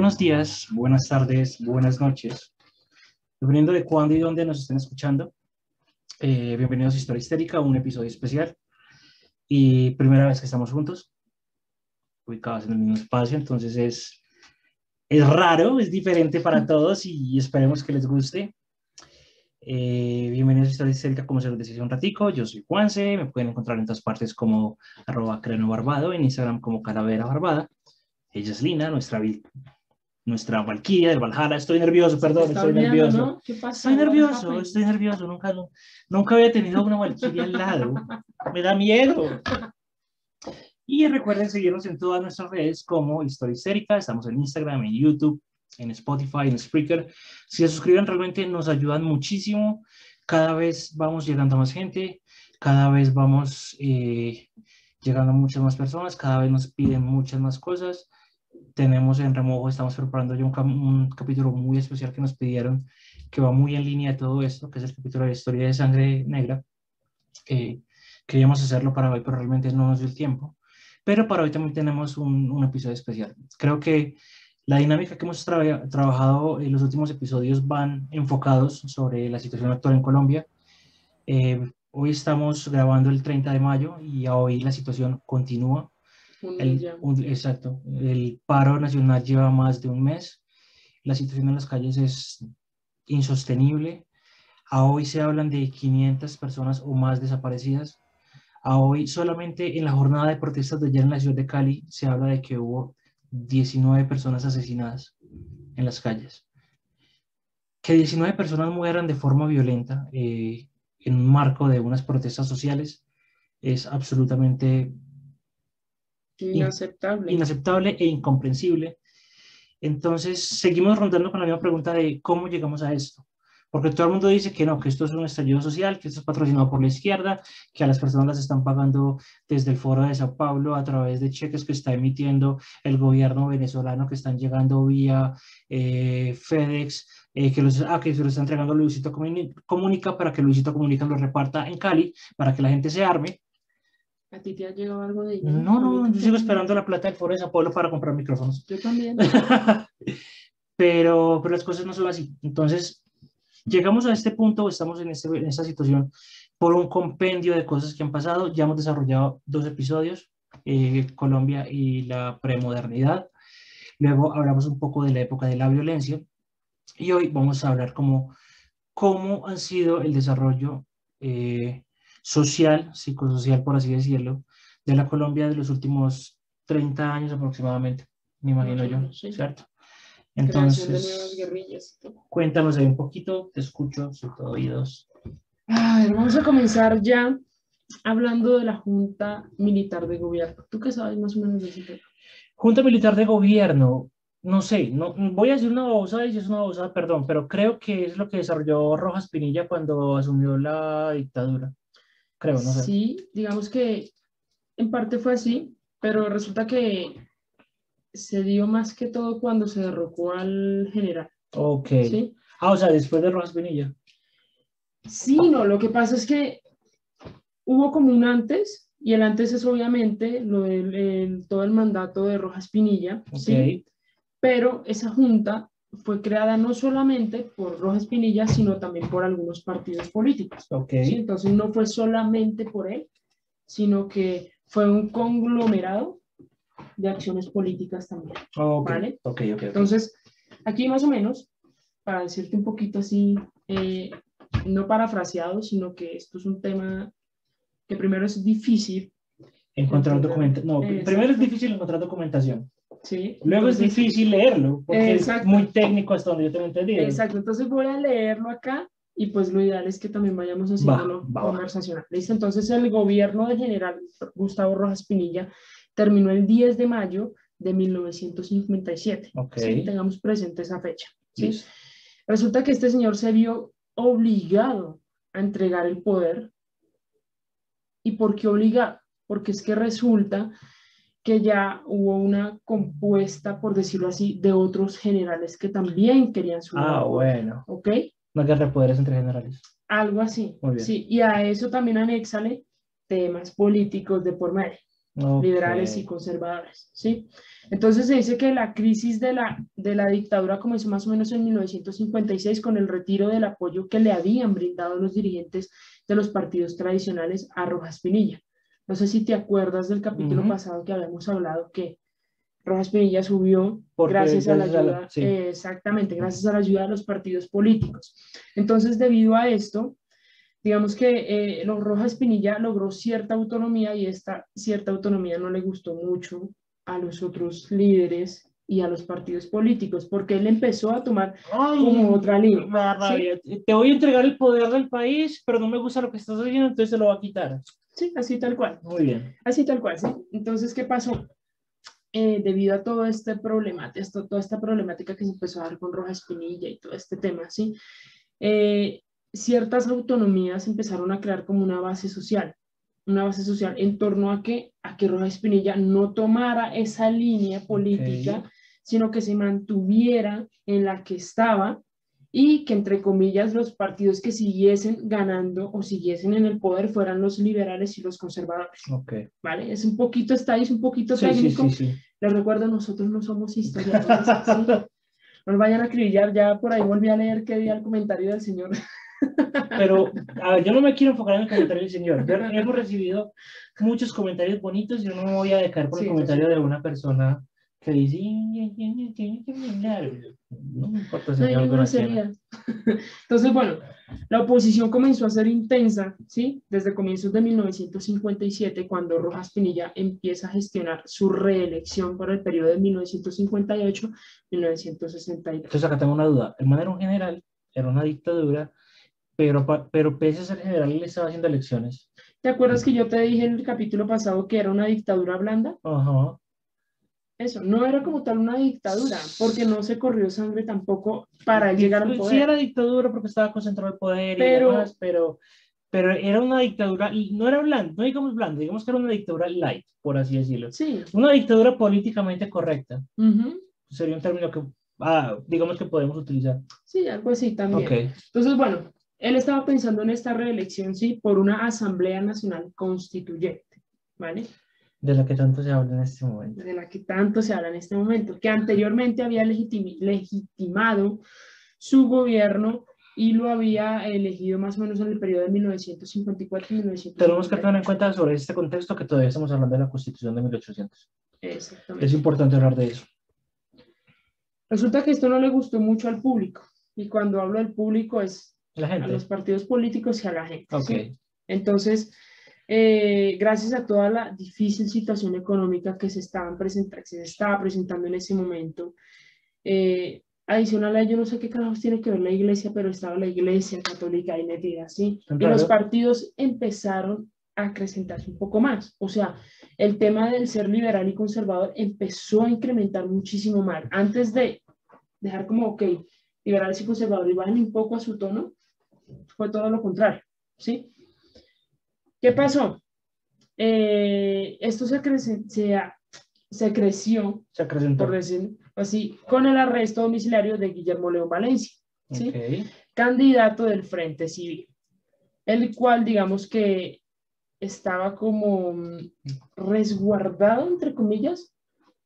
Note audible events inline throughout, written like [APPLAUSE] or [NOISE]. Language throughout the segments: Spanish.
Buenos días, buenas tardes, buenas noches. Dependiendo de cuándo y dónde nos estén escuchando. Eh, bienvenidos a Historia Histérica, un episodio especial. Y primera vez que estamos juntos, ubicados en el mismo espacio, entonces es, es raro, es diferente para [LAUGHS] todos y esperemos que les guste. Eh, bienvenidos a Historia Histérica, como se los decía hace un ratico, yo soy Juanse, me pueden encontrar en todas partes como arroba creno barbado, en Instagram como calavera barbada. Ella es Lina, nuestra, nuestra valquiria del Valhalla. Estoy nervioso, perdón, estoy nervioso. ¿no? ¿Qué pasa? Estoy nervioso, estoy nervioso, nunca, nunca había tenido una valquiria al lado. [LAUGHS] Me da miedo. Y recuerden seguirnos en todas nuestras redes como Historia Histérica. Estamos en Instagram, en YouTube, en Spotify, en Spreaker. Si se suscriben, realmente nos ayudan muchísimo. Cada vez vamos llegando a más gente, cada vez vamos eh, llegando a muchas más personas, cada vez nos piden muchas más cosas. Tenemos en remojo, estamos preparando ya un, un capítulo muy especial que nos pidieron, que va muy en línea de todo esto, que es el capítulo de historia de sangre negra. Eh, queríamos hacerlo para hoy, pero realmente no nos dio el tiempo. Pero para hoy también tenemos un, un episodio especial. Creo que la dinámica que hemos tra- trabajado en los últimos episodios van enfocados sobre la situación actual en Colombia. Eh, hoy estamos grabando el 30 de mayo y hoy la situación continúa. Un El, ya. un- exacto. El paro nacional lleva más de un mes. La situación en las calles es insostenible. A hoy se hablan de 500 personas o más desaparecidas. A hoy solamente en la jornada de protestas de ayer en la ciudad de Cali se habla de que hubo 19 personas asesinadas en las calles. Que 19 personas mueran de forma violenta eh, en un marco de unas protestas sociales es absolutamente Inaceptable. inaceptable e incomprensible. Entonces, seguimos rondando con la misma pregunta de cómo llegamos a esto. Porque todo el mundo dice que no, que esto es un estallido social, que esto es patrocinado por la izquierda, que a las personas las están pagando desde el foro de Sao Paulo a través de cheques que está emitiendo el gobierno venezolano, que están llegando vía eh, FedEx, eh, que, los, ah, que se los está entregando Luisito Comuni- Comunica para que Luisito Comunica lo reparta en Cali, para que la gente se arme. ¿A ti te ha llegado algo de ello? No, no, yo sigo esperando la plata del foro de Paulo para comprar micrófonos. Yo también. [LAUGHS] pero, pero las cosas no son así. Entonces, llegamos a este punto, estamos en, este, en esta situación por un compendio de cosas que han pasado. Ya hemos desarrollado dos episodios, eh, Colombia y la premodernidad. Luego hablamos un poco de la época de la violencia. Y hoy vamos a hablar como cómo han sido el desarrollo eh, social, psicosocial, por así decirlo, de la Colombia de los últimos 30 años aproximadamente, me imagino yo, sí. ¿cierto? De Entonces, cuéntanos ahí un poquito, te escucho, soy todo oídos. A ver, vamos a comenzar ya hablando de la Junta Militar de Gobierno. ¿Tú qué sabes más o menos de ese tema? Junta Militar de Gobierno, no sé, no, voy a decir una babosada y si es una babosada, perdón, pero creo que es lo que desarrolló Rojas Pinilla cuando asumió la dictadura. Creo, no sé. Sí, digamos que en parte fue así, pero resulta que se dio más que todo cuando se derrocó al general. Ok. ¿sí? Ah, o sea, después de Rojas Pinilla. Sí, no, lo que pasa es que hubo como un antes, y el antes es obviamente lo del el- todo el mandato de Rojas Pinilla, ¿sí? Pero esa junta fue creada no solamente por Rojas Pinilla, sino también por algunos partidos políticos. Ok. ¿sí? Entonces no fue solamente por él, sino que fue un conglomerado de acciones políticas también. Ok. ¿Vale? Ok, ok, ok. Entonces, aquí más o menos, para decirte un poquito así, eh, no parafraseado, sino que esto es un tema que primero es difícil Encontrar documentación. No, primero es difícil encontrar documentación. Sí. Luego es difícil leerlo, porque es muy técnico hasta donde yo tengo entendido. Exacto, entonces voy a leerlo acá y pues lo ideal es que también vayamos haciéndolo conversacional. ¿Listo? Entonces el gobierno del general Gustavo Rojas Pinilla terminó el 10 de mayo de 1957. Okay. Tengamos presente esa fecha. ¿sí? Resulta que este señor se vio obligado a entregar el poder. ¿Y por qué obligado? Porque es que resulta que ya hubo una compuesta, por decirlo así, de otros generales que también querían subir. Ah, bueno. ¿Ok? Una guerra de poderes entre generales. Algo así. Sí, y a eso también anéxale temas políticos de por medio, liberales y conservadores, ¿sí? Entonces se dice que la crisis de la, de la dictadura comenzó más o menos en 1956 con el retiro del apoyo que le habían brindado los dirigentes de los partidos tradicionales a Rojas Pinilla. No sé si te acuerdas del capítulo pasado que habíamos hablado que Rojas Pinilla subió gracias a la ayuda, exactamente, gracias a la ayuda de los partidos políticos. Entonces, debido a esto, digamos que eh, los Rojas Pinilla logró cierta autonomía y esta cierta autonomía no le gustó mucho a los otros líderes y a los partidos políticos, porque él empezó a tomar como otra línea. Te voy a entregar el poder del país, pero no me gusta lo que estás haciendo, entonces se lo va a quitar. Sí, así tal cual. Muy bien. Así tal cual, sí. Entonces, ¿qué pasó? Eh, debido a todo este problemática, esto, toda esta problemática que se empezó a dar con Roja Espinilla y todo este tema, ¿sí? Eh, ciertas autonomías empezaron a crear como una base social, una base social en torno a que, a que Roja Espinilla no tomara esa línea política, sino que se mantuviera en la que estaba y que entre comillas los partidos que siguiesen ganando o siguiesen en el poder fueran los liberales y los conservadores. Okay. ¿Vale? Es un poquito, está ahí, es un poquito técnico. Les recuerdo, nosotros no somos historiadores. [LAUGHS] No nos vayan a acribillar, ya por ahí volví a leer que día el comentario del señor. [LAUGHS] Pero a ver, yo no me quiero enfocar en el comentario del señor. hemos recibido muchos comentarios bonitos yo no me voy a dejar por el comentario de una persona que dice, no me importa [LAUGHS] Entonces, bueno, la oposición comenzó a ser intensa, ¿sí? Desde comienzos de 1957, cuando Rojas Pinilla empieza a gestionar su reelección para el periodo de 1958-1962. Entonces, acá tengo una duda. El man era un general, era una dictadura, pero, pero pese a ser general, él estaba haciendo elecciones. ¿Te acuerdas que yo te dije en el capítulo pasado que era una dictadura blanda? Ajá. Eso, no era como tal una dictadura, porque no se corrió sangre tampoco para llegar al poder. Sí era dictadura porque estaba concentrado el poder pero, y demás, pero, pero era una dictadura, no era blanda, no digamos blanda, digamos que era una dictadura light, por así decirlo. Sí. Una dictadura políticamente correcta. Sería un término que, ah, digamos que podemos utilizar. Sí, algo así también. Okay. Entonces, bueno, él estaba pensando en esta reelección, sí, por una Asamblea Nacional Constituyente, ¿vale? De la que tanto se habla en este momento. De la que tanto se habla en este momento, que anteriormente había legitimado su gobierno y lo había elegido más o menos en el periodo de 1954 y 1954. Tenemos que tener en cuenta sobre este contexto que todavía estamos hablando de la Constitución de 1800. Exactamente. Es importante hablar de eso. Resulta que esto no le gustó mucho al público. Y cuando hablo del público es la gente. a los partidos políticos y a la gente. Okay. Entonces, eh, gracias a toda la difícil situación económica que se, estaban presentando, se estaba presentando en ese momento. Eh, adicional a ello, no sé qué carajos tiene que ver la iglesia, pero estaba la iglesia católica ahí metida, ¿sí? Y los partidos empezaron a acrecentarse un poco más. O sea, el tema del ser liberal y conservador empezó a incrementar muchísimo más. Antes de dejar como, ok, liberales y conservadores bajen un poco a su tono, fue todo lo contrario, ¿sí? ¿Qué pasó? Eh, esto se, se, creció, se por decir así, con el arresto domiciliario de Guillermo León Valencia, ¿sí? candidato del Frente Civil, el cual digamos que estaba como mm, resguardado, entre comillas,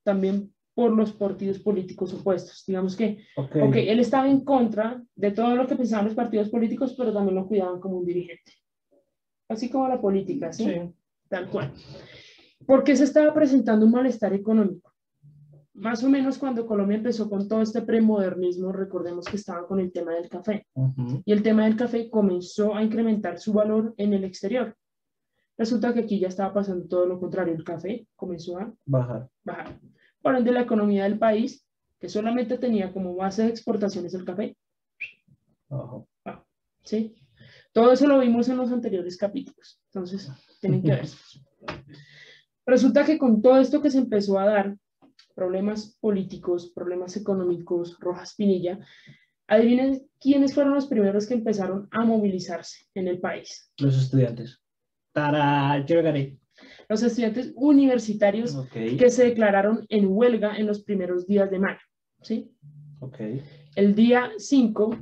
también por los partidos políticos opuestos. Digamos que okay. él estaba en contra de todo lo que pensaban los partidos políticos, pero también lo cuidaban como un dirigente así como la política, ¿sí? Tal cual. Porque se estaba presentando un malestar económico. Más o menos cuando Colombia empezó con todo este premodernismo, recordemos que estaba con el tema del café. Y el tema del café comenzó a incrementar su valor en el exterior. Resulta que aquí ya estaba pasando todo lo contrario, el café comenzó a bajar. bajar. Por ende, la economía del país, que solamente tenía como base de exportaciones el café. ¿sí? Todo eso lo vimos en los anteriores capítulos, entonces tienen que ver. Resulta que con todo esto que se empezó a dar, problemas políticos, problemas económicos, Rojas Pinilla, adivinen quiénes fueron los primeros que empezaron a movilizarse en el país. Los estudiantes. Para, yo gané. Los estudiantes universitarios que se declararon en huelga en los primeros días de mayo, ¿sí? Ok. El día 5,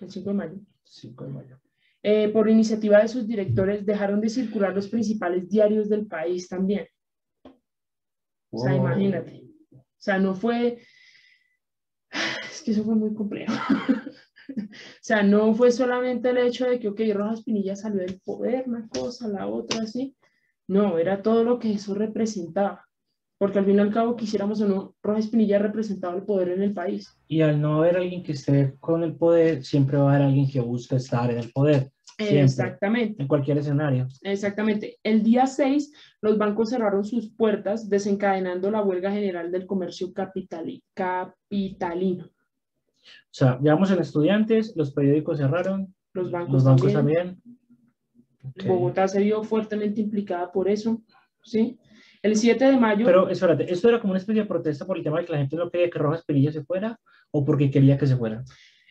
el 5 de mayo, 5 de mayo. Eh, por iniciativa de sus directores, dejaron de circular los principales diarios del país también. O sea, Wow. imagínate. O sea, no fue... Es que eso fue muy complejo. [LAUGHS] o sea, no fue solamente el hecho de que, ok, Rojas Pinilla salió del poder, una cosa, la otra, así. No, era todo lo que eso representaba. Porque al fin y al cabo, quisiéramos o no, Rojas Pinilla representaba el poder en el país. Y al no haber alguien que esté con el poder, siempre va a haber alguien que busca estar en el poder, Siempre. Exactamente. en cualquier escenario. Exactamente. El día 6, los bancos cerraron sus puertas, desencadenando la huelga general del comercio capitali- capitalino. O sea, llevamos en estudiantes, los periódicos cerraron, Los bancos, los bancos también. Bogotá se vio fuertemente implicada por eso. ¿sí? El 7 de mayo, Pero espérate, ¿esto era como una especie de protesta por el tema de que la gente no quería que Rojas Pinilla se fuera o porque quería que se fuera?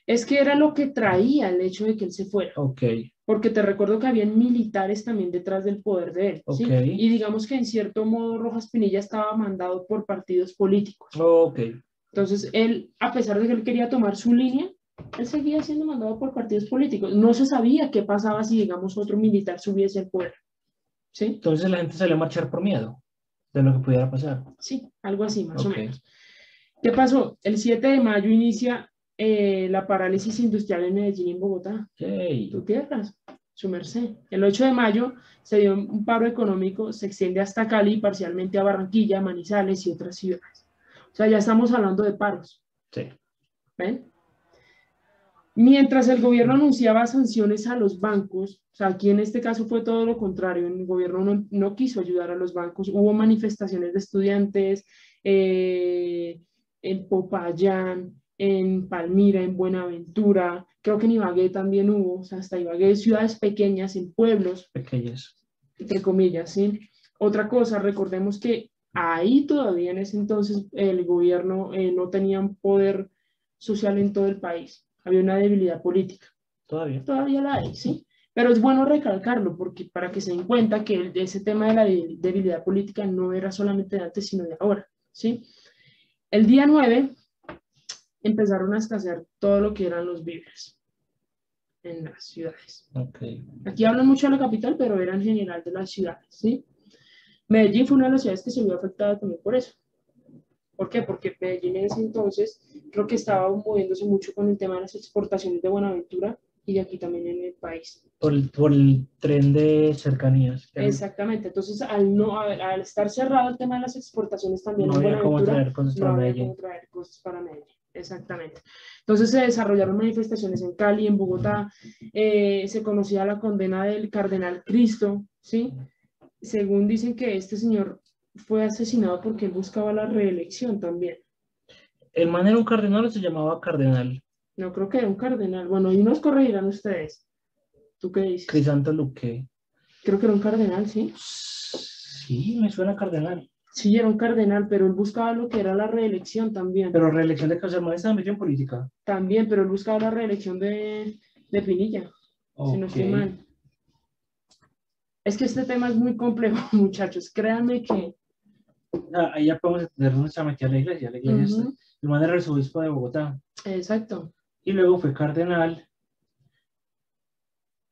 es que era lo que traía el hecho de que él se fuera. Ok, Porque te recuerdo que habían militares también detrás del poder de él. ¿sí? Ok. Y digamos que en cierto modo Rojas Pinilla estaba mandado por partidos políticos. ok. Entonces, él, a pesar de que él quería tomar su línea, él seguía siendo mandado por partidos políticos. No se sabía qué pasaba si, digamos, otro militar subiese al poder. ¿Sí? Entonces la gente salió a marchar por miedo de lo que pudiera pasar. Sí, algo así, más o Ok. menos. ¿Qué pasó? El 7 de mayo inicia eh, la parálisis industrial en Medellín y en Bogotá. Yay. Tu tierras, su merced. El 8 de mayo se dio un paro económico, se extiende hasta Cali parcialmente a Barranquilla, Manizales y otras ciudades. O sea, ya estamos hablando de paros. Sí. ¿Ven? Mientras el gobierno anunciaba sanciones a los bancos, o sea, aquí en este caso fue todo lo contrario, el gobierno no, no quiso ayudar a los bancos, hubo manifestaciones de estudiantes eh, en Popayán, en Palmira, en Buenaventura, creo que en Ibagué también hubo, o sea, hasta Ibagué, ciudades pequeñas, en pueblos, Pequeñas. entre comillas, ¿sí? Otra cosa, recordemos que ahí todavía en ese entonces el gobierno eh, no tenía un poder social en todo el país, había una debilidad política, Todavía. todavía la hay, ¿sí? Pero es bueno recalcarlo porque para que se den cuenta que ese tema de la de- debilidad política no era solamente de antes, sino de ahora, ¿sí? El día 9 empezaron a escasear todo lo que eran los víveres en las ciudades. Ok. Aquí hablan mucho de la capital, pero era en general de las ciudades, ¿sí? Medellín fue una de las ciudades que se vio afectada también por eso. ¿Por qué? Porque Medellín en ese entonces creo que estaba moviéndose mucho con el tema de las exportaciones de Buenaventura y de aquí también en el país. Por el, por el tren de cercanías. Exactamente. Entonces, al, no, al, al estar cerrado el tema de las exportaciones también No en había cómo Buenaventura, traer cosas no para había Medellín. cómo traer cosas para Medellín. Exactamente. Entonces se desarrollaron manifestaciones en Cali, en Bogotá, eh, se conocía la condena del cardenal Cristo, ¿sí? Según dicen que este señor fue asesinado porque él buscaba la reelección también. ¿El man era un cardenal o se llamaba cardenal? No creo que era un cardenal. Bueno, y nos corregirán ustedes. ¿Tú qué dices? Crisanto Luque. Creo que era un cardenal, ¿sí? Sí, me suena cardenal. Sí, era un cardenal, pero él buscaba lo que era la reelección también. Pero reelección de Causa estaba metido en política. También, pero él buscaba la reelección de, de Pinilla. si no estoy mal. Es que este tema es muy complejo, [LAUGHS] muchachos. Créanme que Ah, ahí ya podemos entender dónde se metía la iglesia. La iglesia El man era arzobispo de Bogotá. exacto. Y luego fue cardenal.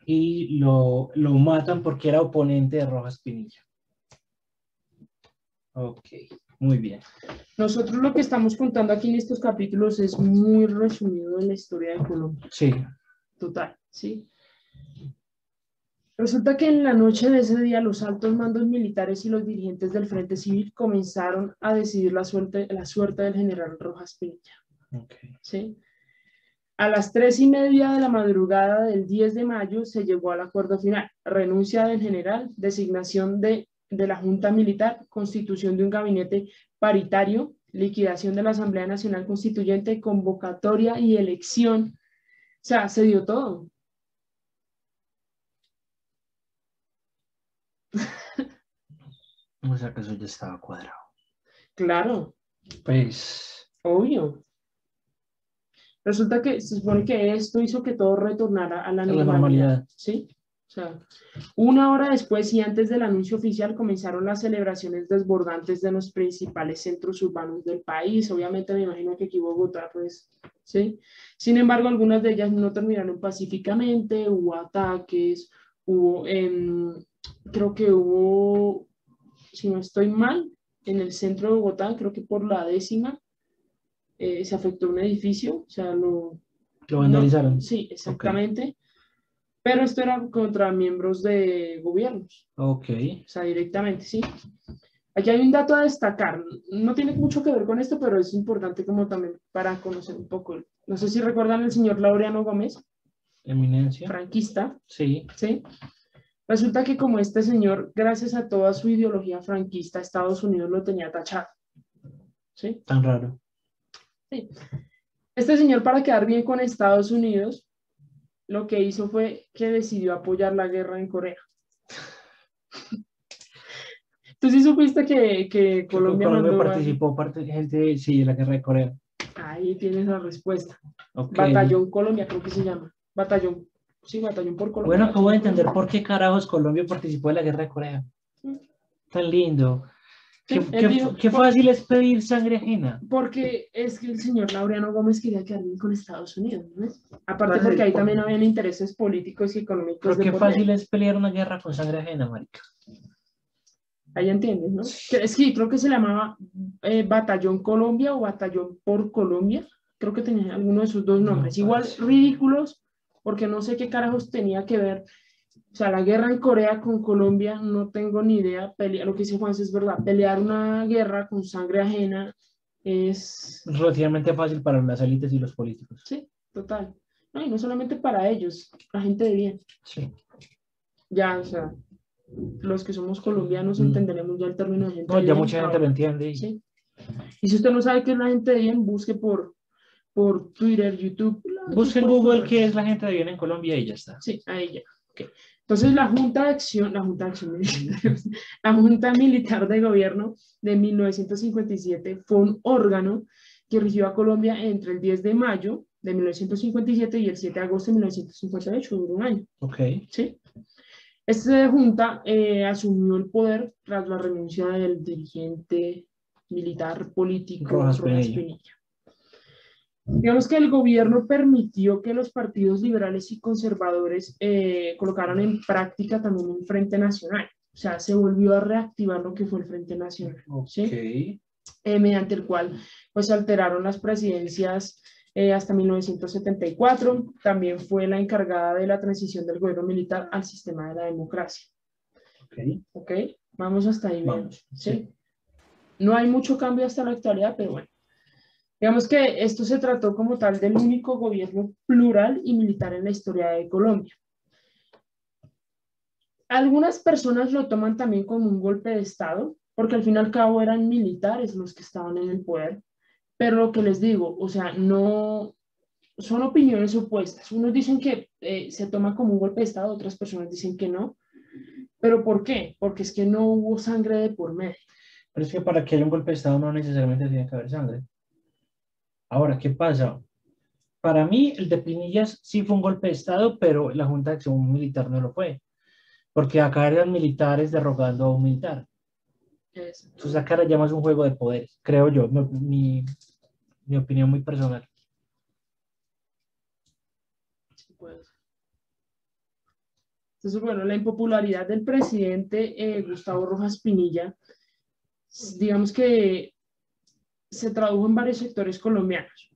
Y lo, lo matan porque era oponente de Rojas Pinilla. Ok, muy bien. Nosotros lo que estamos contando aquí en estos capítulos es muy resumido de la historia de Colombia. Sí, Total, ¿sí? Resulta que en la noche de ese día los altos mandos militares y los dirigentes del Frente Civil comenzaron a decidir la suerte, la suerte del general Rojas Pinilla. ok. ¿sí? A las tres y media de la madrugada del 10 de mayo se llegó al acuerdo final. Renuncia del general, designación de, de la Junta Militar, constitución de un gabinete paritario, liquidación de la Asamblea Nacional Constituyente, convocatoria y elección. O sea, se dio todo. [LAUGHS] O sea que eso ya estaba cuadrado. Claro, Pues, obvio. Resulta que se supone que esto hizo que todo retornara a la a la normalidad. normalidad. ¿sí? Sea, una hora después y antes del anuncio oficial comenzaron las celebraciones desbordantes de los principales centros urbanos del país. Obviamente me imagino que aquí Bogotá, pues, ¿sí? Sin embargo, algunas de ellas no terminaron pacíficamente, hubo ataques, hubo, em, creo que hubo, si no estoy mal, en el centro de Bogotá, creo que por la décima, eh, se afectó un edificio, o sea, lo, Lo vandalizaron. Sí, exactamente. Pero esto era contra miembros de gobiernos, Ok. o sea, directamente, ¿sí? Aquí hay un dato a destacar. No tiene mucho que ver con esto, pero es importante como también para conocer un poco. No sé si recuerdan el señor Laureano Gómez, Eminencia. franquista, Sí. ¿sí? Resulta que como este señor, gracias a toda su ideología franquista, Estados Unidos lo tenía tachado, ¿sí? Tan raro. Este señor, para quedar bien con Estados Unidos, lo que hizo fue que decidió apoyar la guerra en Corea. Tú sí supiste que, que Colombia, Colombia mandó participó parte gente, sí, de la guerra de Corea. Ahí tienes la respuesta. Batallón Colombia, creo que se llama. Batallón, sí, Batallón por Colombia. Bueno, acabo de entender por por qué carajos Colombia participó de la guerra de Corea. Mm. Tan lindo. Sí, Qué, dijo- qué fácil es pedir sangre ajena. Porque es que el señor Laureano Gómez quería quedar bien con Estados Unidos, ¿no? Aparte porque ahí también habían intereses políticos y económicos. Pero de qué fácil es pelear una guerra con sangre ajena, marica. Ahí entiendes, ¿no? Es que creo que se llamaba eh, Batallón Colombia o Batallón por Colombia. Creo que tenía alguno de esos dos No, nombres. Igual parece. ridículos, porque no sé qué carajos tenía que ver. O sea, la guerra en Corea con Colombia, no tengo ni idea. Pelea, lo que dice Juan es verdad. Pelear una guerra con sangre ajena es. Relativamente fácil para las élites y los políticos. Sí, total. No, y no solamente para ellos, la gente de bien. Sí. Ya, o sea, los que somos colombianos Mm. entenderemos ya el término de gente No, de ya bien, mucha gente lo entiende. y- Sí. Y si usted no sabe qué es la gente de bien, busque por, por Twitter, YouTube. Busque en Google qué es la gente de bien en Colombia y ya está. Sí, ahí ya. ok. Entonces, la Junta de Acción, la Junta de Acción Militar, [LAUGHS] la Junta Militar de Gobierno de 1957 fue un órgano que rigió a Colombia entre el 10 de mayo de 1957 y el 7 de agosto de 1958, duró un año. Ok. ¿sí? Esta junta eh, asumió el poder tras la renuncia del dirigente militar político Rojas Rojas Pinilla. Pinilla. Digamos que el gobierno permitió que los partidos liberales y conservadores eh, colocaran en práctica también un Frente Nacional. O sea, se volvió a reactivar lo que fue el Frente Nacional. Eh, mediante el cual pues se alteraron las presidencias eh, hasta 1974. También fue la encargada de la transición del gobierno militar al sistema de la democracia. ok. ¿Ok? Vamos hasta ahí. bien, Vamos, ¿sí? sí. No hay mucho cambio hasta la actualidad, pero bueno. Digamos que esto se trató como tal del único gobierno plural y militar en la historia de Colombia. Algunas personas lo toman también como un golpe de Estado, porque al fin y al cabo eran militares los que estaban en el poder. Pero lo que les digo, o sea, no son opiniones opuestas. Unos dicen que eh, se toma como un golpe de Estado, otras personas dicen que no. ¿Pero por qué? Porque es que no hubo sangre de por medio. Pero es que para que haya un golpe de Estado no necesariamente tiene que haber sangre. Ahora, ¿qué pasa? Para mí, el de Pinillas sí fue un golpe de Estado, pero la Junta de Acción Militar no lo fue. Porque acá eran militares derrogando a un militar. Es- Entonces acá era ya más un juego de poderes, creo yo, mi, mi, mi opinión muy personal. sí. Entonces, bueno, la impopularidad del presidente eh, Gustavo Rojas Pinilla, digamos que se tradujo en varios sectores colombianos.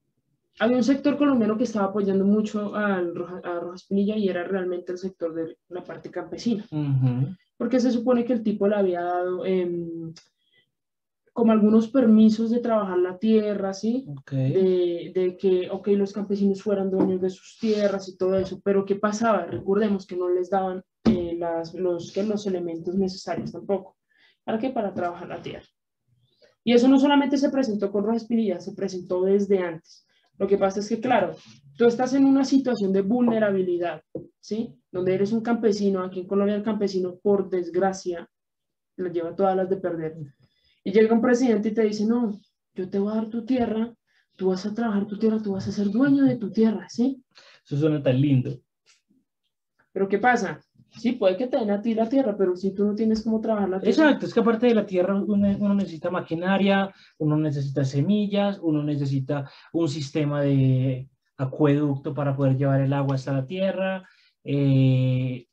Había un sector colombiano que estaba apoyando mucho Roja- a Rojas Pinilla y era realmente el sector de la parte campesina. Porque se supone que el tipo le había dado em, como algunos permisos de trabajar la tierra, ¿sí? Okay. De, de, que, ok, los campesinos fueran dueños de sus tierras y todo eso, pero ¿qué pasaba? Recordemos que no les daban eh, las, los, que los elementos necesarios tampoco. ¿Para qué? Para trabajar la tierra. Y eso no solamente se presentó con Rojas Pinilla, se presentó desde antes. Lo que pasa es que, claro, tú estás en una situación de vulnerabilidad, ¿sí? Donde eres un campesino, aquí en Colombia el campesino, por desgracia, lo lleva todas las de perder y llega un presidente y te dice, no, yo te voy a dar tu tierra, tú vas a trabajar tu tierra, tú vas a ser dueño de tu tierra, ¿sí? Eso suena tan lindo. Pero ¿qué pasa? Sí, puede que te den a ti la tierra, pero si tú no tienes cómo trabajar la tierra. Exacto, es que aparte de la tierra uno, uno, necesita maquinaria, uno necesita semillas, uno necesita un sistema de acueducto para poder llevar el agua hasta la tierra. Eh,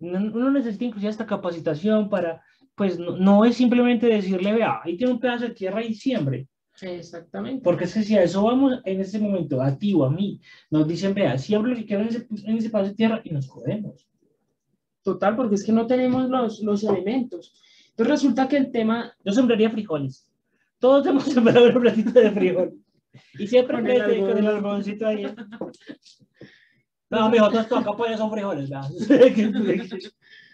uno necesita inclusive esta capacitación para pues no, es simplemente decirle, vea, ahí tiene un pedazo de tierra y siembre. Exactamente. Porque es que si a eso vamos en ese momento, a ti o a mí, nos dicen, vea, siempre lo que quieran en ese, en ese pedazo de tierra y nos jodemos. Total, porque es que no tenemos los, los elementos. Entonces resulta que el tema... Yo sembraría frijoles. Todos [LAUGHS] hemos sembrado un platito de frijol. Y siempre con, el, con el algodoncito ahí. [LAUGHS] No, mijo, todos acá pues son frijoles, ¿verdad? [LAUGHS]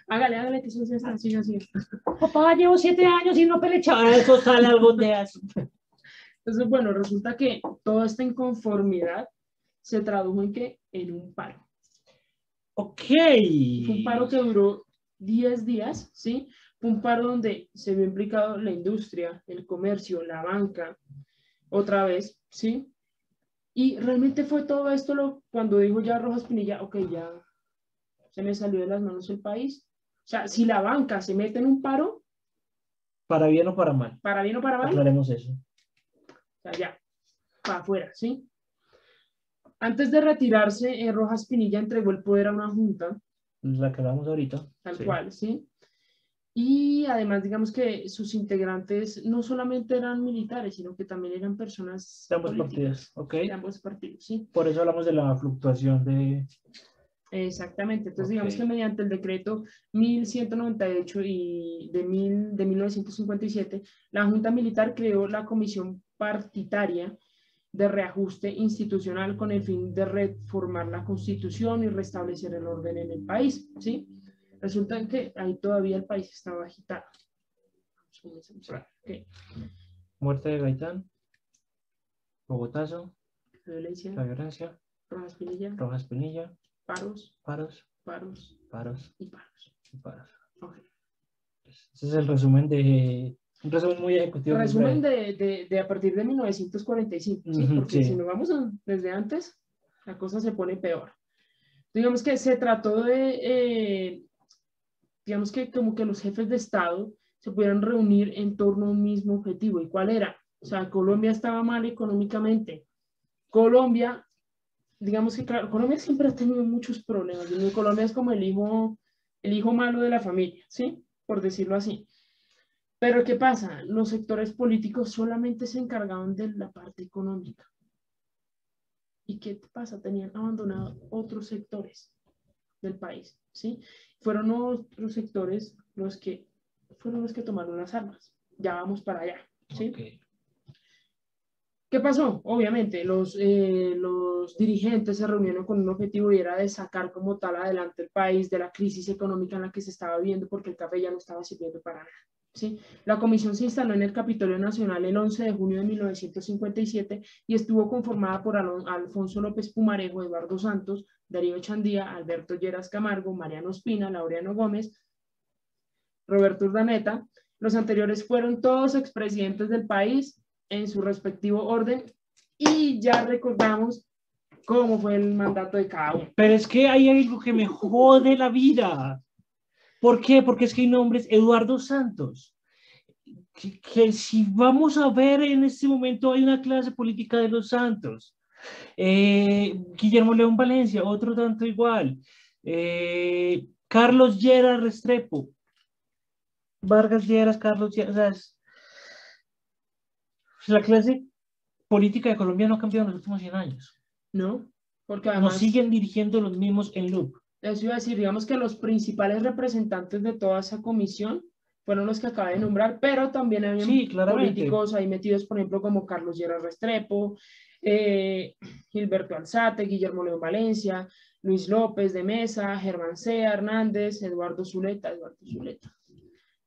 Hágale, hágale, que eso se está así, así. Papá, llevo siete años y no pelechaba, eso sale algún día. Entonces, bueno, resulta que toda esta inconformidad se tradujo en que en un paro. Ok. Fue un paro que duró 10 días, ¿sí? Fue un paro donde se vio implicado la industria, el comercio, la banca, otra vez, ¿sí? Y realmente fue todo esto lo, cuando dijo ya Rojas Pinilla, ok, ya se me salió de las manos el país, o sea, si la banca se mete en un paro. Para bien o para mal. Para bien o para mal. Aclaremos eso. O sea, ya, para afuera, ¿sí? Antes de retirarse, eh, Rojas Pinilla entregó el poder a una junta. La que hablamos ahorita. Tal cual, ¿sí? Y además, digamos que sus integrantes no solamente eran militares, sino que también eran personas. De ambos partidos, ¿ok? De ambos partidos, sí. Por eso hablamos de la fluctuación de, Exactamente, entonces digamos que mediante el decreto 1198 y de, mil, de 1957, la Junta Militar creó la Comisión Partitaria de Reajuste Institucional con el fin de reformar la Constitución y restablecer el orden en el país, ¿sí? Resulta que ahí todavía el país estaba agitado. Muerte de Gaitán, Bogotazo, la violencia, la violencia, Rojas Pinilla, Rojas Pinilla paros, paros, paros, paros y paros. Y paros. Ese es el resumen de, un resumen muy ejecutivo. Resumen de, de, de, a partir de 1945, ¿sí? porque si nos vamos desde antes, la cosa se pone peor. Digamos que se trató de, eh, digamos que como que los jefes de Estado se pudieran reunir en torno a un mismo objetivo. ¿Y cuál era? O sea, Colombia estaba mal económicamente. Colombia digamos que claro, Colombia siempre ha tenido muchos problemas. Colombia es como el hijo, el hijo malo de la familia, ¿sí? Por decirlo así. Pero ¿qué pasa? Los sectores políticos solamente se encargaban de la parte económica. ¿Y qué pasa? Tenían abandonado otros sectores del país, ¿sí? Fueron otros sectores los que fueron los que tomaron las armas. Ya vamos para allá, ¿sí? ¿Qué pasó? Obviamente, los, eh, los dirigentes se reunieron con un objetivo y era de sacar como tal adelante el país de la crisis económica en la que se estaba viviendo porque el café ya no estaba sirviendo para nada. ¿Sí? La comisión se instaló en el Capitolio Nacional el 11 de junio de 1957 y estuvo conformada por Alfonso López Pumarejo, Eduardo Santos, Darío Chandía, Alberto Lleras Camargo, Mariano Espina, Laureano Gómez, Roberto Urdaneta. Los anteriores fueron todos expresidentes del país en su respectivo orden y ya recordamos cómo fue el mandato de cada uno. Pero es que hay algo que me jode la vida. ¿Por qué? Porque es que hay nombres Eduardo Santos. Que, si vamos a ver en este momento hay una clase política de los Santos. Eh, Guillermo León Valencia, otro tanto igual. Eh, Carlos Lleras Restrepo. Vargas Lleras, Carlos Lleras la clase política de Colombia no ha cambiado en los últimos 100 años. No, porque además... Nos siguen dirigiendo los mismos en loop. Eso iba a decir, digamos que los principales representantes de toda esa comisión fueron los que acabé de nombrar, pero también había políticos ahí metidos, por ejemplo, como Carlos Llera Restrepo, eh, Gilberto Alzate, Guillermo León Valencia, Luis López de Mesa, Germán C. Hernández, Eduardo Zuleta, Eduardo Zuleta,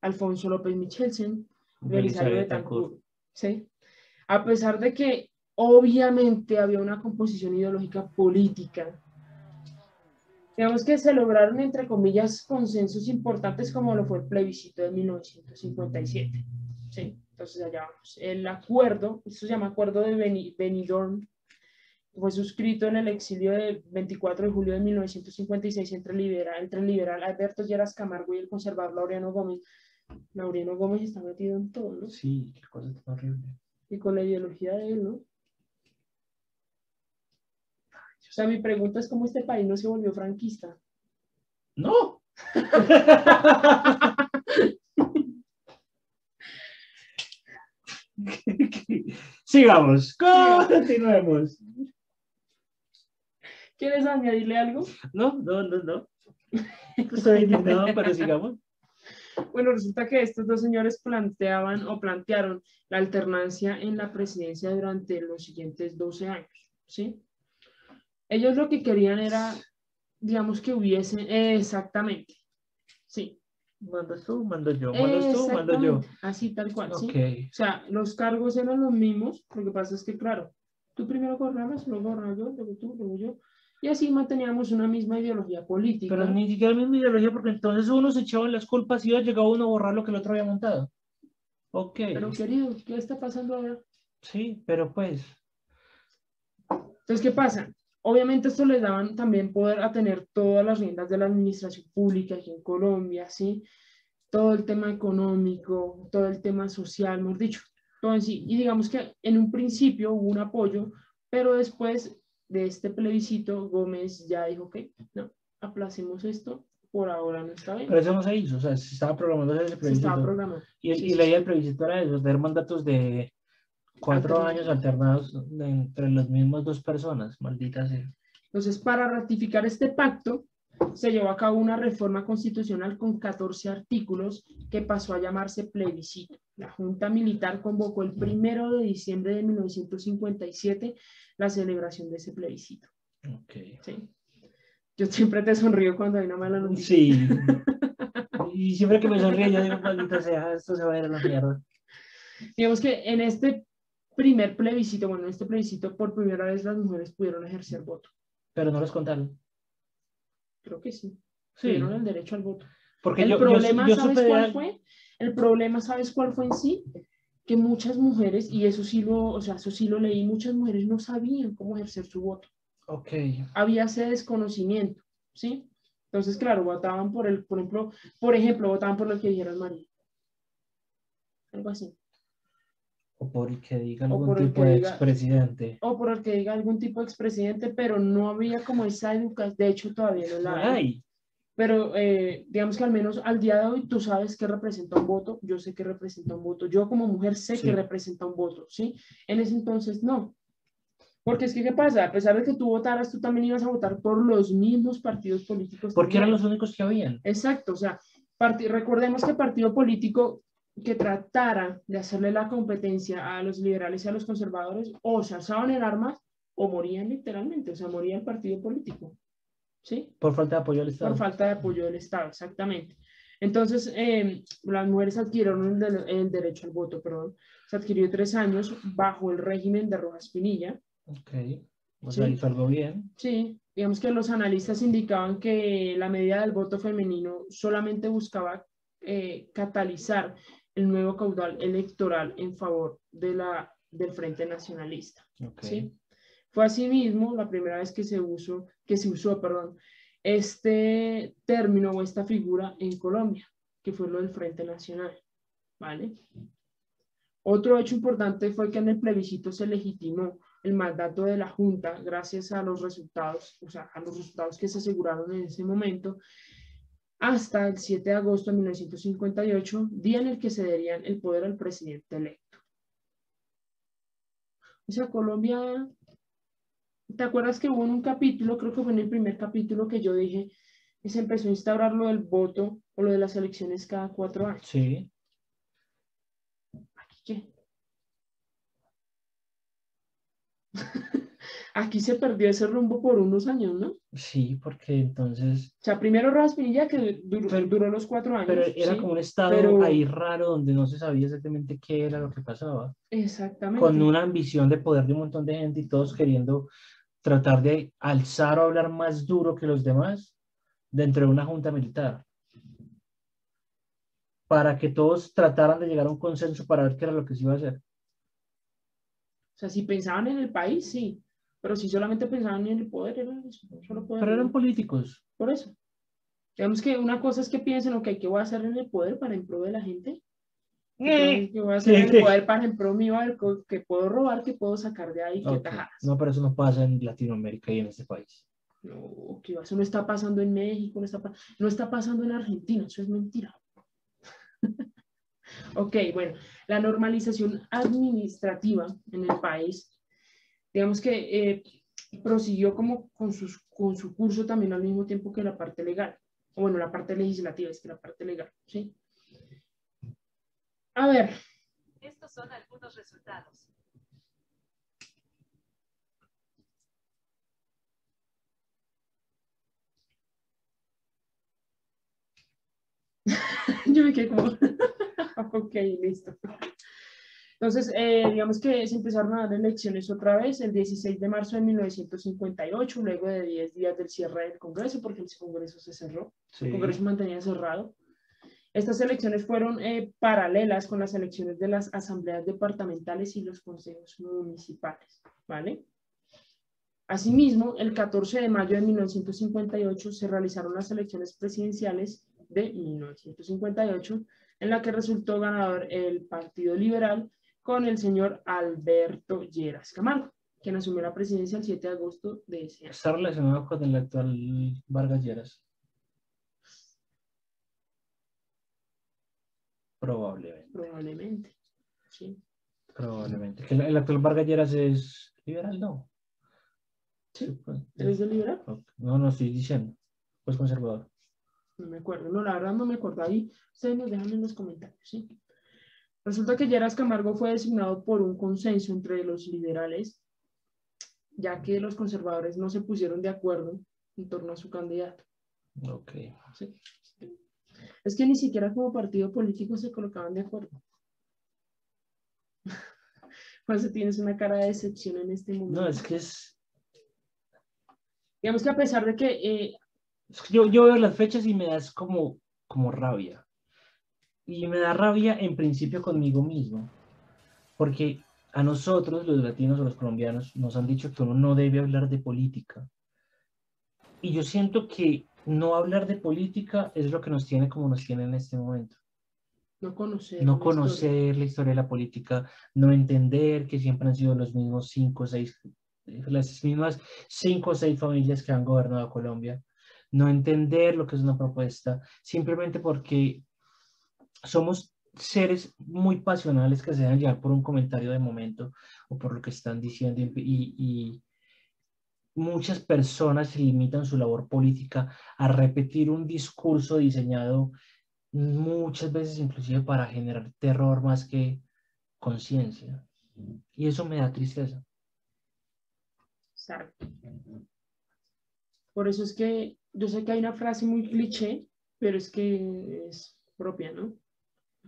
Alfonso López Michelsen, Belisario Betancourt. ¿sí? A pesar de que obviamente había una composición ideológica política, digamos que se lograron, entre comillas, consensos importantes como lo fue el plebiscito de 1957. ¿sí? Entonces allá vamos. El acuerdo, esto se llama Acuerdo de Benidorm, fue suscrito en el exilio del 24 de julio de 1956 entre el liberal, entre el liberal Alberto Lleras Camargo y el conservador Laureano Gómez. Laureano Gómez está metido en todo, ¿no? Sí, qué cosa tan horrible. Y con la ideología de él, ¿no? O sea, mi pregunta es cómo este país no se volvió franquista. No. [LAUGHS] Sigamos, continuemos. ¿Quieres añadirle algo? No, no, no, no. [LAUGHS] Estoy indignado, pero sigamos. Bueno, resulta que estos dos señores planteaban o plantearon la alternancia en la presidencia durante los siguientes 12 años, ¿sí? Ellos lo que querían era, digamos, que hubiese, exactamente, sí. Mando tú, mando yo, mando tú, mando yo. Así, tal cual, ¿sí? O sea, los cargos eran los mismos, lo que pasa es que, claro, tú primero gobernabas, luego gobernaba yo, luego tú, luego yo, y así manteníamos una misma ideología política. Pero ni siquiera la misma ideología, porque entonces uno se echaba las culpas y iba llegado uno a borrar lo que el otro había montado. Ok. Pero querido, ¿qué está pasando ahora? Sí, pero pues. Entonces, ¿qué pasa? Obviamente esto les daban también poder a tener todas las riendas de la administración pública aquí en Colombia, ¿sí? Todo el tema económico, todo el tema social, mejor dicho, todo en sí. Y digamos que en un principio hubo un apoyo, pero después de este plebiscito, Gómez ya dijo que no, aplacemos esto, por ahora no está bien. Pero eso no se hizo, o sea, se estaba programando ese plebiscito. Se estaba programando. Y, y la idea del plebiscito era eso, tener mandatos de cuatro años alternados entre las mismas dos personas, maldita sea. Entonces, para ratificar este pacto, se llevó a cabo una reforma constitucional con 14 artículos que pasó a llamarse plebiscito. La Junta Militar convocó el primero de diciembre de 1957 la celebración de ese plebiscito. Okay. ¿Sí? Yo siempre te sonrío cuando hay una mala noticia. Sí. [LAUGHS] y siempre que me sonríe yo digo, maldita sea, esto se va a ir a la mierda. Digamos que en este primer plebiscito, bueno, en este plebiscito por primera vez las mujeres pudieron ejercer voto. Pero no les contaron. Creo que sí. Sí. Tuvieron el derecho al voto. Porque el problema, ¿sabes cuál fue? El problema, ¿sabes cuál fue en sí? Que muchas mujeres, y eso sí lo, o sea, eso sí lo leí, muchas mujeres no sabían cómo ejercer su voto. Ok. Había ese desconocimiento, ¿sí? Entonces, claro, votaban por el, por ejemplo, por ejemplo, votaban por lo que dijera María. Algo así. O por el que diga algún tipo de expresidente. O por el que diga algún tipo de expresidente, pero no había como esa educación. De hecho, todavía no la hay. Pero eh, digamos que al menos al día de hoy tú sabes que representa un voto, yo sé que representa un voto, yo como mujer sé que representa un voto, ¿sí? En ese entonces no. Porque es que, ¿qué pasa? A pesar de que tú votaras, tú también ibas a votar por los mismos partidos políticos. Porque eran los únicos que habían. Exacto, o sea, recordemos que partido político que tratara de hacerle la competencia a los liberales y a los conservadores o se alzaban en armas o morían literalmente, o sea, moría el partido político. ¿Sí? Por falta de apoyo del Estado. Por falta de apoyo del Estado, exactamente. Entonces, em, las mujeres adquirieron el, derecho al voto, perdón. Se adquirió tres años bajo el régimen de Rojas Pinilla. Ok, o sea, algo bien. Sí, digamos que los analistas indicaban que la medida del voto femenino solamente buscaba eh, catalizar el nuevo caudal electoral en favor de la, del Frente Nacionalista. ¿sí? Fue asimismo la primera vez que se usó, que se usó perdón, este término o esta figura en Colombia, que fue lo del Frente Nacional. ¿vale? Otro hecho importante fue que en el plebiscito se legitimó el mandato de la Junta gracias a los resultados, o sea, a los resultados que se aseguraron en ese momento hasta el 7 de agosto de 1958, día en el que cederían el poder al presidente electo. O sea, Colombia, ¿te acuerdas que hubo un capítulo, creo que fue en el primer capítulo que yo dije, que se empezó a instaurar lo del voto O lo de las elecciones cada cuatro años. Sí. ¿Aquí qué? Aquí se perdió ese rumbo por unos años, ¿no? Sí, porque entonces... O sea, primero Rojas Pinilla, que duró, duró los cuatro años. Pero era ¿sí? como un estado pero- ahí raro donde no se sabía exactamente qué era lo que pasaba. Exactamente. Con una ambición de poder de un montón de gente y todos queriendo tratar de alzar o hablar más duro que los demás dentro de una junta militar. Para que todos trataran de llegar a un consenso para ver qué era lo que se iba a hacer. O sea, si pensaban en el país, sí. Pero si solamente pensaban en el poder, era eso, solo poder. Pero eran políticos. Por eso. Digamos que una cosa es que piensen, ok, ¿qué voy a hacer en el poder para en pro de la gente? ¿Qué qué voy a hacer en el poder para en pro mío? ¿Qué puedo robar? ¿Qué puedo sacar de ahí? ¿Qué tajadas? No, pero eso no pasa en Latinoamérica y en este país. No, que eso no está pasando en México, no está, no está pasando en Argentina, eso es mentira. [LAUGHS] ok, bueno, la normalización administrativa en el país, digamos que eh, prosiguió como con, sus, con su curso también al mismo tiempo que la parte legal, o bueno, la parte legislativa, es que la parte legal, ¿sí? A ver, Estos son algunos resultados. [LAUGHS] Yo me quedé como, [LAUGHS] ok, listo. Entonces, eh, digamos que se empezaron a dar elecciones otra vez el 16 de marzo de 1958, luego de 10 días del cierre del Congreso, porque el Congreso se cerró, Sí. el Congreso mantenía cerrado. Estas elecciones fueron eh, paralelas con las elecciones de las asambleas departamentales y los consejos municipales, ¿vale? Asimismo, el 14 de mayo de 1958 se realizaron las elecciones presidenciales de 1958, en la que resultó ganador el Partido Liberal con el señor Alberto Lleras Camargo, quien asumió la presidencia el 7 de agosto de ese año. Está relacionado con el actual Vargas Lleras. Probablemente, Probablemente. Sí. probablemente. Que el, actual Vargas Lleras es liberal, ¿no? Sí. pues, ¿Eres de liberal? No, no estoy diciendo. Pues conservador. No me acuerdo. No, la verdad no me acuerdo. Ahí ustedes nos dejan en los comentarios, ¿sí? Resulta que Lleras Camargo fue designado por un consenso entre los liberales, ya que los conservadores no se pusieron de acuerdo en torno a su candidato. Ok. ¿sí? Es que ni siquiera como partido político se colocaban de acuerdo. [LAUGHS] Pues tienes una cara de decepción en este momento. No, es que es. Digamos que a pesar de que eh, yo, yo veo las fechas y me das como, como rabia. Y me da rabia en principio conmigo mismo. Porque a nosotros, los latinos o los colombianos, nos han dicho que uno no debe hablar de política. Y yo siento que no hablar de política es lo que nos tiene como nos tiene en este momento. no conocer. No la historia. conocer la historia de la política, no entender que siempre han sido los mismos cinco o seis, las mismas cinco o seis familias que han gobernado Colombia, no entender lo que es una propuesta, simplemente porque somos seres muy pasionales que se dejan llevar por un comentario de momento o por lo que están diciendo y, muchas personas limitan su labor política a repetir un discurso diseñado muchas veces inclusive para generar terror más que conciencia. Y eso me da tristeza. Exacto. Por eso es que yo sé que hay una frase muy cliché, pero es que es propia, ¿no?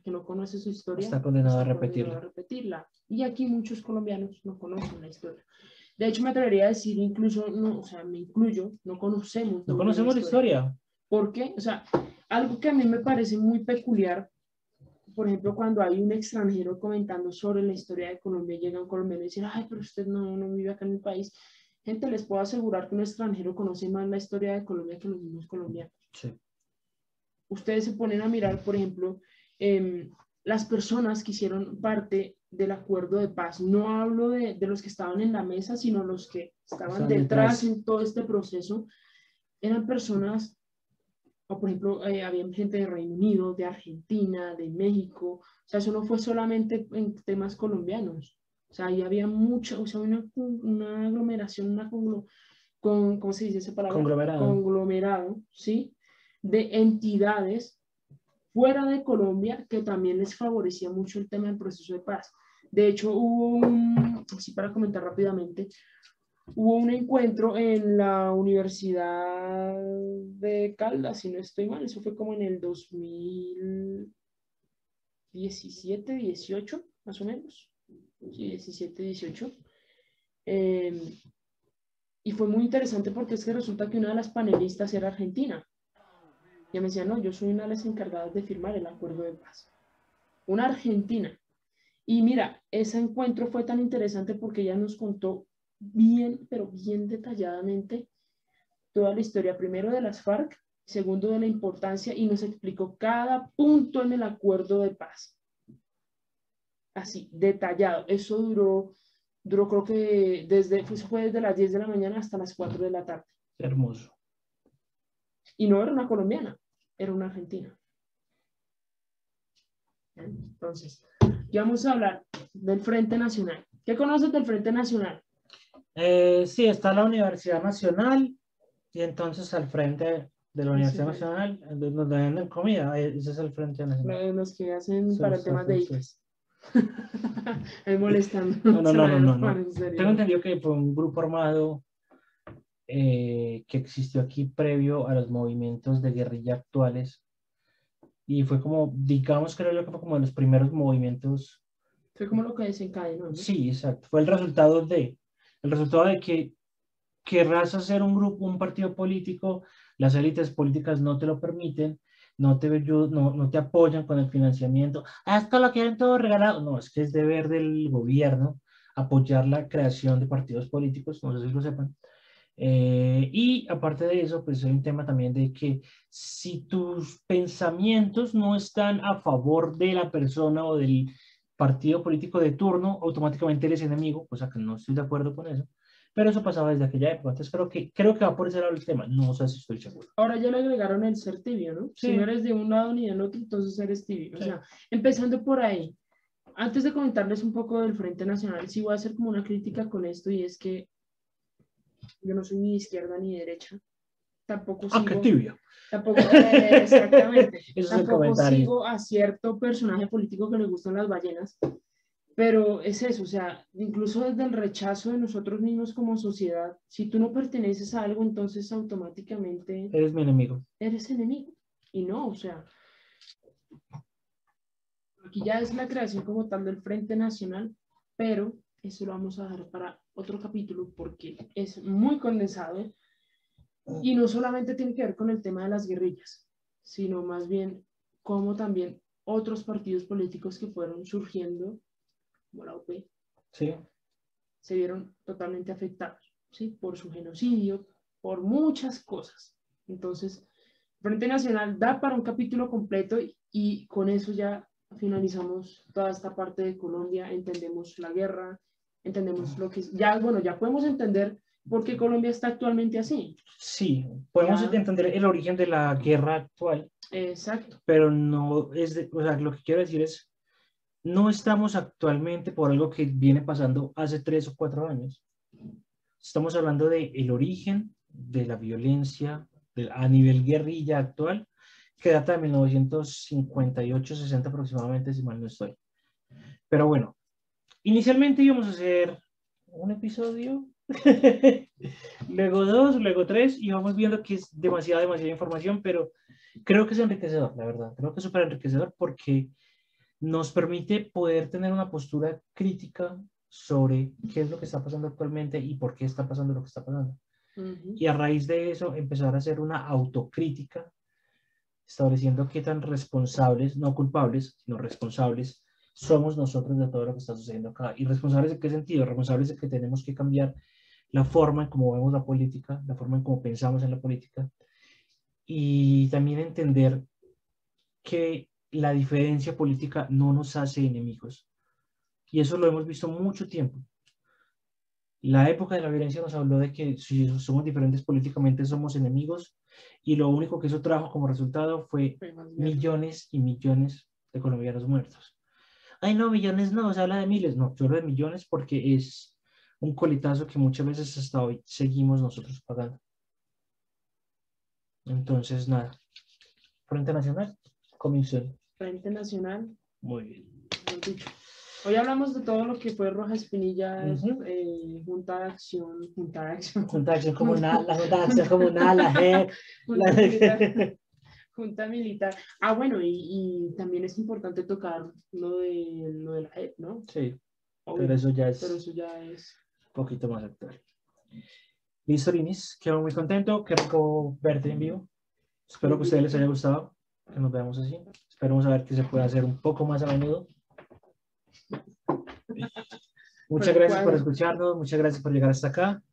Que no conoce su historia Está condenado a condenado repetirla. a repetirla. Y aquí muchos colombianos no conocen la historia. De hecho, me atrevería a decir, incluso, no, o sea, me incluyo, no conocemos. No conocemos la historia. ¿Por qué? O sea, algo que a mí me parece muy peculiar, por ejemplo, cuando hay un extranjero comentando sobre la historia de Colombia, llega un colombiano y dice, ay, pero usted no, no vive acá en el país. Gente, les puedo asegurar que un extranjero conoce más la historia de Colombia que los mismos colombianos. Sí. Ustedes se ponen a mirar, por ejemplo, em, las personas que hicieron parte del acuerdo de paz. No hablo de, de los que estaban en la mesa, sino los que estaban detrás detrás. en todo este proceso. Eran personas o por ejemplo, eh, había gente de Reino Unido, de Argentina, de México, o sea, eso no fue solamente en temas colombianos, o sea, ahí había mucha, o sea, una, una aglomeración, una conglo- con, ¿cómo se dice esa palabra? Conglomerado. Conglomerado, ¿sí? De entidades fuera de Colombia que también les favorecía mucho el tema del proceso de paz. De hecho, hubo un, así para comentar rápidamente, hubo un encuentro en la Universidad de Caldas, si no estoy mal, eso fue como en el 2017, 18, más o menos. Sí, 17, 18. Em, y fue muy interesante porque es que resulta que una de las panelistas era argentina. Y me decía, no, yo soy una de las encargadas de firmar el acuerdo de paz. Una argentina. Y mira, ese encuentro fue tan interesante porque ella nos contó bien, pero bien detalladamente toda la historia, primero de las FARC, segundo de la importancia, y nos explicó cada punto en el acuerdo de paz. Así, detallado. Eso duró, duró creo que desde, fue desde las 10 de la mañana hasta las 4 de la tarde. Hermoso. Y no era una colombiana, era una argentina. Entonces, ya vamos a hablar del Frente Nacional. ¿Qué conoces del Frente Nacional? Eh, sí, está la Universidad Nacional y entonces al frente de la Universidad Nacional, donde venden comida, ese es el Frente Nacional. Los que hacen para temas de ICAS. Me [LAUGHS] molestan. [LAUGHS] No, no, no, no, no, [LAUGHS] Tengo entendido que fue un grupo armado eh, que existió aquí previo a los movimientos de guerrilla actuales y fue como, digamos, creo yo que fue como de los primeros movimientos. Fue como lo que desencadenó. ¿no? Sí, exacto. Fue el resultado de, el resultado de que querrás hacer un grupo, un partido político, las élites políticas no te lo permiten, no te, no, no te apoyan con el financiamiento. Ah, esto lo quieren todo regalado. No, es que es deber del gobierno apoyar la creación de partidos políticos, no sé si lo sepan, eh, y aparte de eso, pues hay un tema también de que si tus pensamientos no están a favor de la persona o del partido político de turno, automáticamente eres enemigo, cosa que no estoy de acuerdo con eso. Pero eso pasaba desde aquella época. Entonces creo que, creo que va por ese lado el tema. No sé si estoy seguro. Ahora ya le agregaron el ser tibio, ¿no? Si no eres de un lado ni del otro, entonces eres tibio. O sea, empezando por ahí. Antes de comentarles un poco del Frente Nacional, sí voy a hacer como una crítica con esto y es que yo no soy ni izquierda ni derecha. Tampoco sigo, ah, qué tibio. Tampoco, eh, exactamente. [LAUGHS] tampoco sigo a cierto personaje político que le gustan las ballenas. Pero es eso, o sea, incluso desde el rechazo de nosotros mismos como sociedad, si tú no perteneces a algo, entonces automáticamente... Eres mi enemigo. Eres enemigo. Y no, o sea, aquí ya es la creación como tal del Frente Nacional, pero eso lo vamos a dejar para otro capítulo porque es muy condensado y no solamente tiene que ver con el tema de las guerrillas, sino más bien como también otros partidos políticos que fueron surgiendo, como la UP, se vieron totalmente afectados ¿sí? por su genocidio, por muchas cosas. Entonces, Frente Nacional da para un capítulo completo y con eso ya finalizamos toda esta parte de Colombia, entendemos la guerra, entendemos lo que es, ya, bueno, ya podemos entender por qué Colombia está actualmente así. Sí, podemos entender el origen de la guerra actual. Exacto. Pero no es, de, o sea, lo que quiero decir es, no estamos actualmente por algo que viene pasando hace tres o cuatro años. Estamos hablando de el origen de la violencia a nivel guerrilla actual, que data de 1958-60 aproximadamente, si mal no estoy. Pero bueno, Inicialmente íbamos a hacer un episodio, [LAUGHS] luego dos, luego tres, y vamos viendo que es demasiada, demasiada información, pero creo que es enriquecedor, la verdad. Creo que es súper enriquecedor porque nos permite poder tener una postura crítica sobre qué es lo que está pasando actualmente y por qué está pasando lo que está pasando. Y a raíz de eso empezar a hacer una autocrítica, estableciendo qué tan responsables, no culpables, sino responsables somos nosotros de todo lo que está sucediendo acá. ¿Y responsables de qué sentido? Responsables de que tenemos que cambiar la forma en cómo vemos la política, la forma en cómo pensamos en la política y también entender que la diferencia política no nos hace enemigos. Y eso lo hemos visto mucho tiempo. La época de la violencia nos habló de que si somos diferentes políticamente somos enemigos y lo único que eso trajo como resultado fue millones y millones de colombianos muertos ay no, millones no, se habla de miles, no, yo hablo de millones porque es un coletazo que muchas veces hasta hoy seguimos nosotros pagando. Entonces, nada, Frente Nacional, Comisión. Frente Nacional. Muy bien. Hoy hablamos de todo lo que fue Roja Espinilla, Ujú. eh, Junta de Acción, Junta de Acción, Junta de Acción Comunal, la Junta de Acción Comunal, la. [LAUGHS] Junta la-. [LAUGHS] Junta Militar. Ah, bueno, y, y también es importante tocar lo de, lo de la JEP, ¿no? Sí, Obvio, pero eso ya es pero eso ya es... un poquito más actual. Listo, Linis, quedo muy contento. Qué rico verte en vivo. Espero que a ustedes les haya gustado, que nos veamos así. Esperemos a ver que se pueda hacer un poco más a menudo. [LAUGHS] Muchas Pero gracias por cuadro. escucharnos, muchas gracias por llegar hasta acá.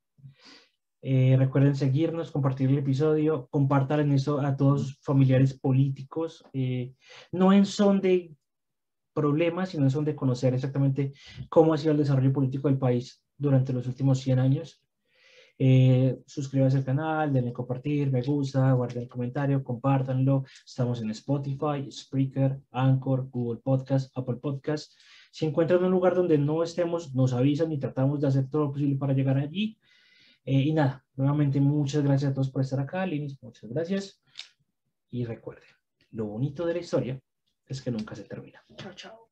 Eh, recuerden seguirnos, compartir el episodio, compartan esto a todos sus familiares políticos, eh, no en son de problemas, sino en son de conocer exactamente cómo ha sido el desarrollo político del país durante los últimos 100 años. Eh, suscríbanse al canal, denle compartir, me gusta, guarden el comentario, compártanlo. Estamos en Spotify, Spreaker, Anchor, Google Podcast, Apple Podcast. Si encuentran un lugar donde no estemos, nos avisan y tratamos de hacer todo lo posible para llegar allí. Eh, y nada, nuevamente muchas gracias a todos por estar acá, Linis, muchas gracias. Y recuerden, lo bonito de la historia es que nunca se termina. Chao, chao.